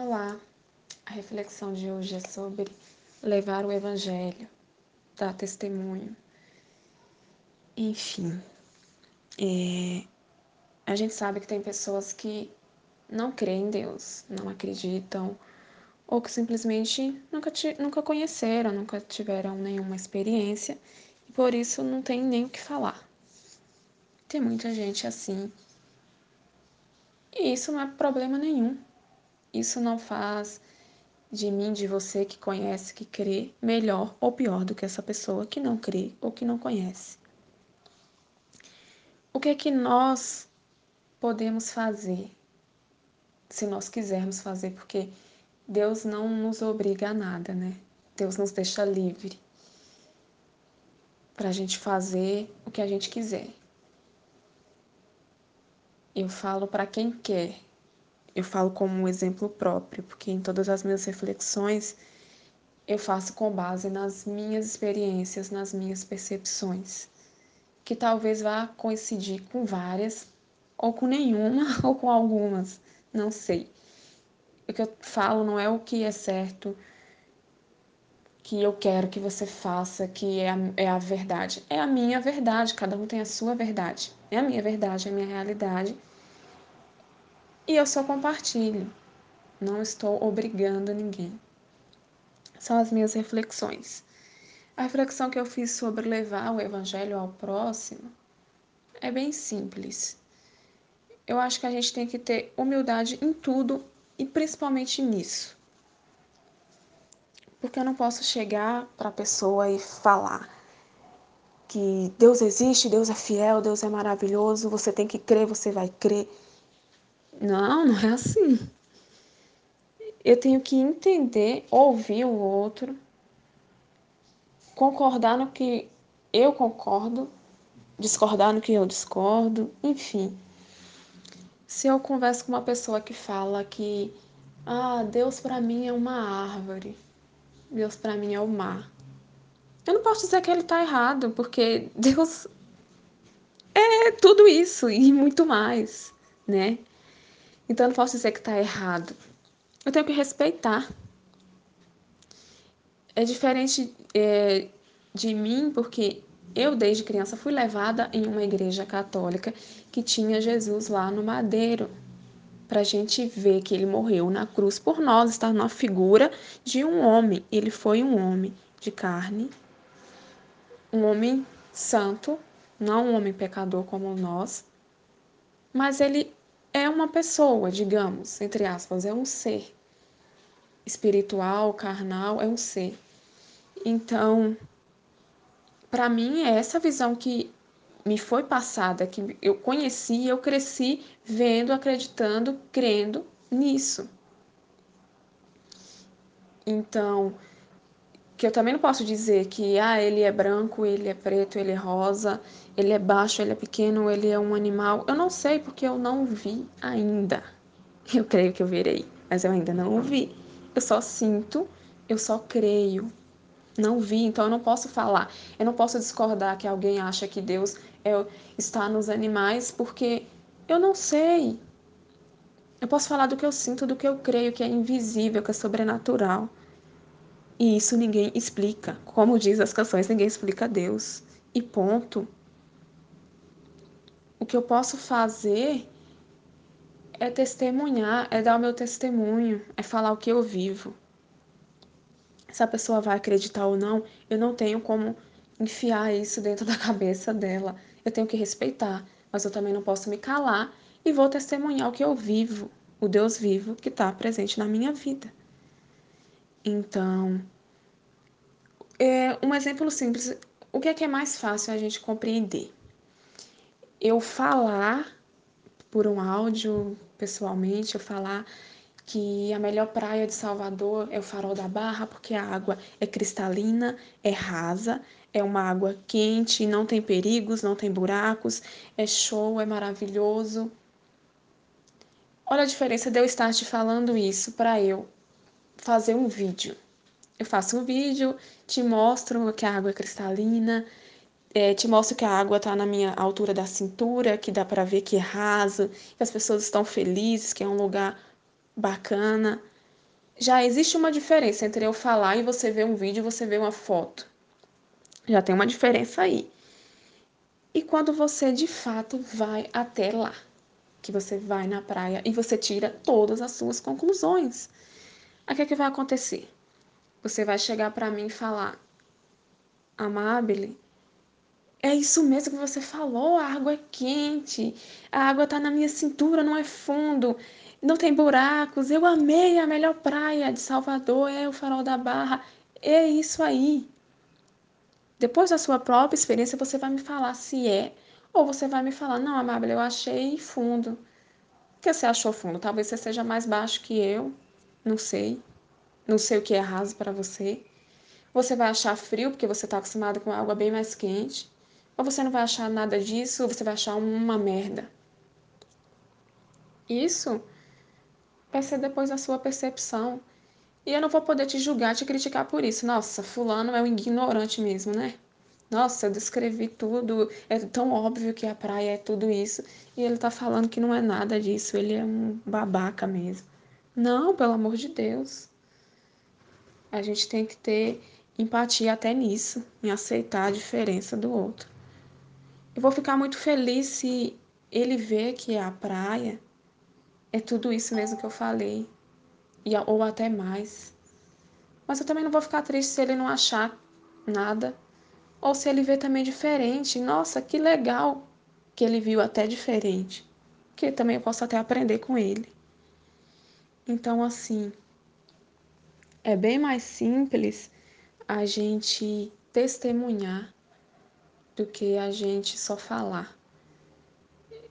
Olá, a reflexão de hoje é sobre levar o Evangelho, dar testemunho. Enfim, é, a gente sabe que tem pessoas que não creem em Deus, não acreditam, ou que simplesmente nunca, nunca conheceram, nunca tiveram nenhuma experiência e por isso não tem nem o que falar. Tem muita gente assim. E isso não é problema nenhum. Isso não faz de mim, de você que conhece, que crê, melhor ou pior do que essa pessoa que não crê ou que não conhece. O que é que nós podemos fazer, se nós quisermos fazer, porque Deus não nos obriga a nada, né? Deus nos deixa livre para a gente fazer o que a gente quiser. Eu falo para quem quer, eu falo como um exemplo próprio, porque em todas as minhas reflexões eu faço com base nas minhas experiências, nas minhas percepções, que talvez vá coincidir com várias, ou com nenhuma, ou com algumas, não sei. O que eu falo não é o que é certo, que eu quero que você faça, que é a, é a verdade. É a minha verdade, cada um tem a sua verdade. É a minha verdade, é a minha realidade e eu só compartilho. Não estou obrigando ninguém. São as minhas reflexões. A reflexão que eu fiz sobre levar o evangelho ao próximo é bem simples. Eu acho que a gente tem que ter humildade em tudo e principalmente nisso. Porque eu não posso chegar para a pessoa e falar que Deus existe, Deus é fiel, Deus é maravilhoso, você tem que crer, você vai crer. Não, não é assim. Eu tenho que entender, ouvir o outro, concordar no que eu concordo, discordar no que eu discordo, enfim. Se eu converso com uma pessoa que fala que ah, Deus para mim é uma árvore, Deus para mim é o mar. Eu não posso dizer que ele está errado, porque Deus é tudo isso e muito mais, né? Então eu não posso dizer que está errado. Eu tenho que respeitar. É diferente é, de mim, porque eu, desde criança, fui levada em uma igreja católica que tinha Jesus lá no madeiro. Para a gente ver que ele morreu na cruz por nós, está na figura de um homem. Ele foi um homem de carne, um homem santo, não um homem pecador como nós, mas ele é uma pessoa, digamos, entre aspas, é um ser. Espiritual, carnal, é um ser. Então, para mim, é essa visão que me foi passada, que eu conheci, eu cresci vendo, acreditando, crendo nisso. Então, que eu também não posso dizer que ah, ele é branco, ele é preto, ele é rosa, ele é baixo, ele é pequeno, ele é um animal. Eu não sei porque eu não vi ainda. Eu creio que eu verei, mas eu ainda não vi. Eu só sinto, eu só creio. Não vi, então eu não posso falar. Eu não posso discordar que alguém acha que Deus é, está nos animais, porque eu não sei. Eu posso falar do que eu sinto, do que eu creio, que é invisível, que é sobrenatural. E isso ninguém explica. Como diz as canções, ninguém explica Deus. E ponto. O que eu posso fazer é testemunhar, é dar o meu testemunho, é falar o que eu vivo. Se a pessoa vai acreditar ou não, eu não tenho como enfiar isso dentro da cabeça dela. Eu tenho que respeitar, mas eu também não posso me calar e vou testemunhar o que eu vivo, o Deus vivo que está presente na minha vida. Então, é um exemplo simples. O que é que é mais fácil a gente compreender? Eu falar por um áudio, pessoalmente, eu falar que a melhor praia de Salvador é o Farol da Barra, porque a água é cristalina, é rasa, é uma água quente, não tem perigos, não tem buracos, é show, é maravilhoso. Olha a diferença de eu estar te falando isso para eu fazer um vídeo. Eu faço um vídeo, te mostro que a água é cristalina, é, te mostro que a água está na minha altura da cintura, que dá para ver que é raso, que as pessoas estão felizes, que é um lugar bacana. já existe uma diferença entre eu falar e você ver um vídeo e você ver uma foto. Já tem uma diferença aí. E quando você de fato vai até lá, que você vai na praia e você tira todas as suas conclusões. O que, é que vai acontecer? Você vai chegar para mim e falar: Amabile, é isso mesmo que você falou, a água é quente, a água está na minha cintura, não é fundo, não tem buracos. Eu amei a melhor praia de Salvador, é o Farol da Barra. É isso aí. Depois da sua própria experiência, você vai me falar se é, ou você vai me falar, não, Amável, eu achei fundo. Por que você achou fundo? Talvez você seja mais baixo que eu, não sei. Não sei o que é raso para você. Você vai achar frio porque você está acostumado com água bem mais quente. Ou você não vai achar nada disso, ou você vai achar uma merda. Isso vai ser depois da sua percepção. E eu não vou poder te julgar, te criticar por isso. Nossa, fulano é um ignorante mesmo, né? Nossa, eu descrevi tudo, é tão óbvio que a praia é tudo isso. E ele tá falando que não é nada disso, ele é um babaca mesmo. Não, pelo amor de Deus. A gente tem que ter empatia até nisso, em aceitar a diferença do outro. Eu vou ficar muito feliz se ele ver que a praia é tudo isso mesmo que eu falei e, ou até mais. Mas eu também não vou ficar triste se ele não achar nada. Ou se ele vê também diferente. Nossa, que legal que ele viu até diferente. Que também eu posso até aprender com ele. Então, assim, é bem mais simples a gente testemunhar do que a gente só falar.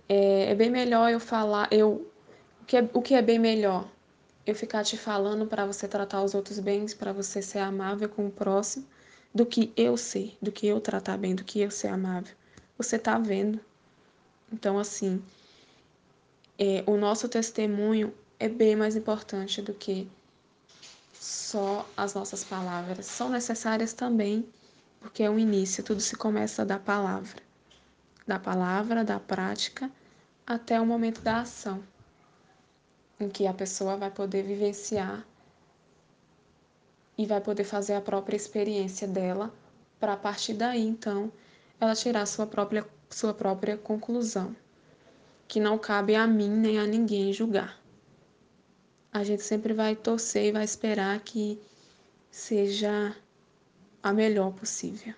É, é bem melhor eu falar, eu o que é, o que é bem melhor? eu ficar te falando para você tratar os outros bem, para você ser amável com o próximo, do que eu ser, do que eu tratar bem, do que eu ser amável. Você tá vendo. Então, assim, é, o nosso testemunho é bem mais importante do que só as nossas palavras. São necessárias também, porque é o início, tudo se começa da palavra. Da palavra, da prática, até o momento da ação em que a pessoa vai poder vivenciar e vai poder fazer a própria experiência dela, para a partir daí, então, ela tirar sua própria, sua própria conclusão, que não cabe a mim nem a ninguém julgar. A gente sempre vai torcer e vai esperar que seja a melhor possível.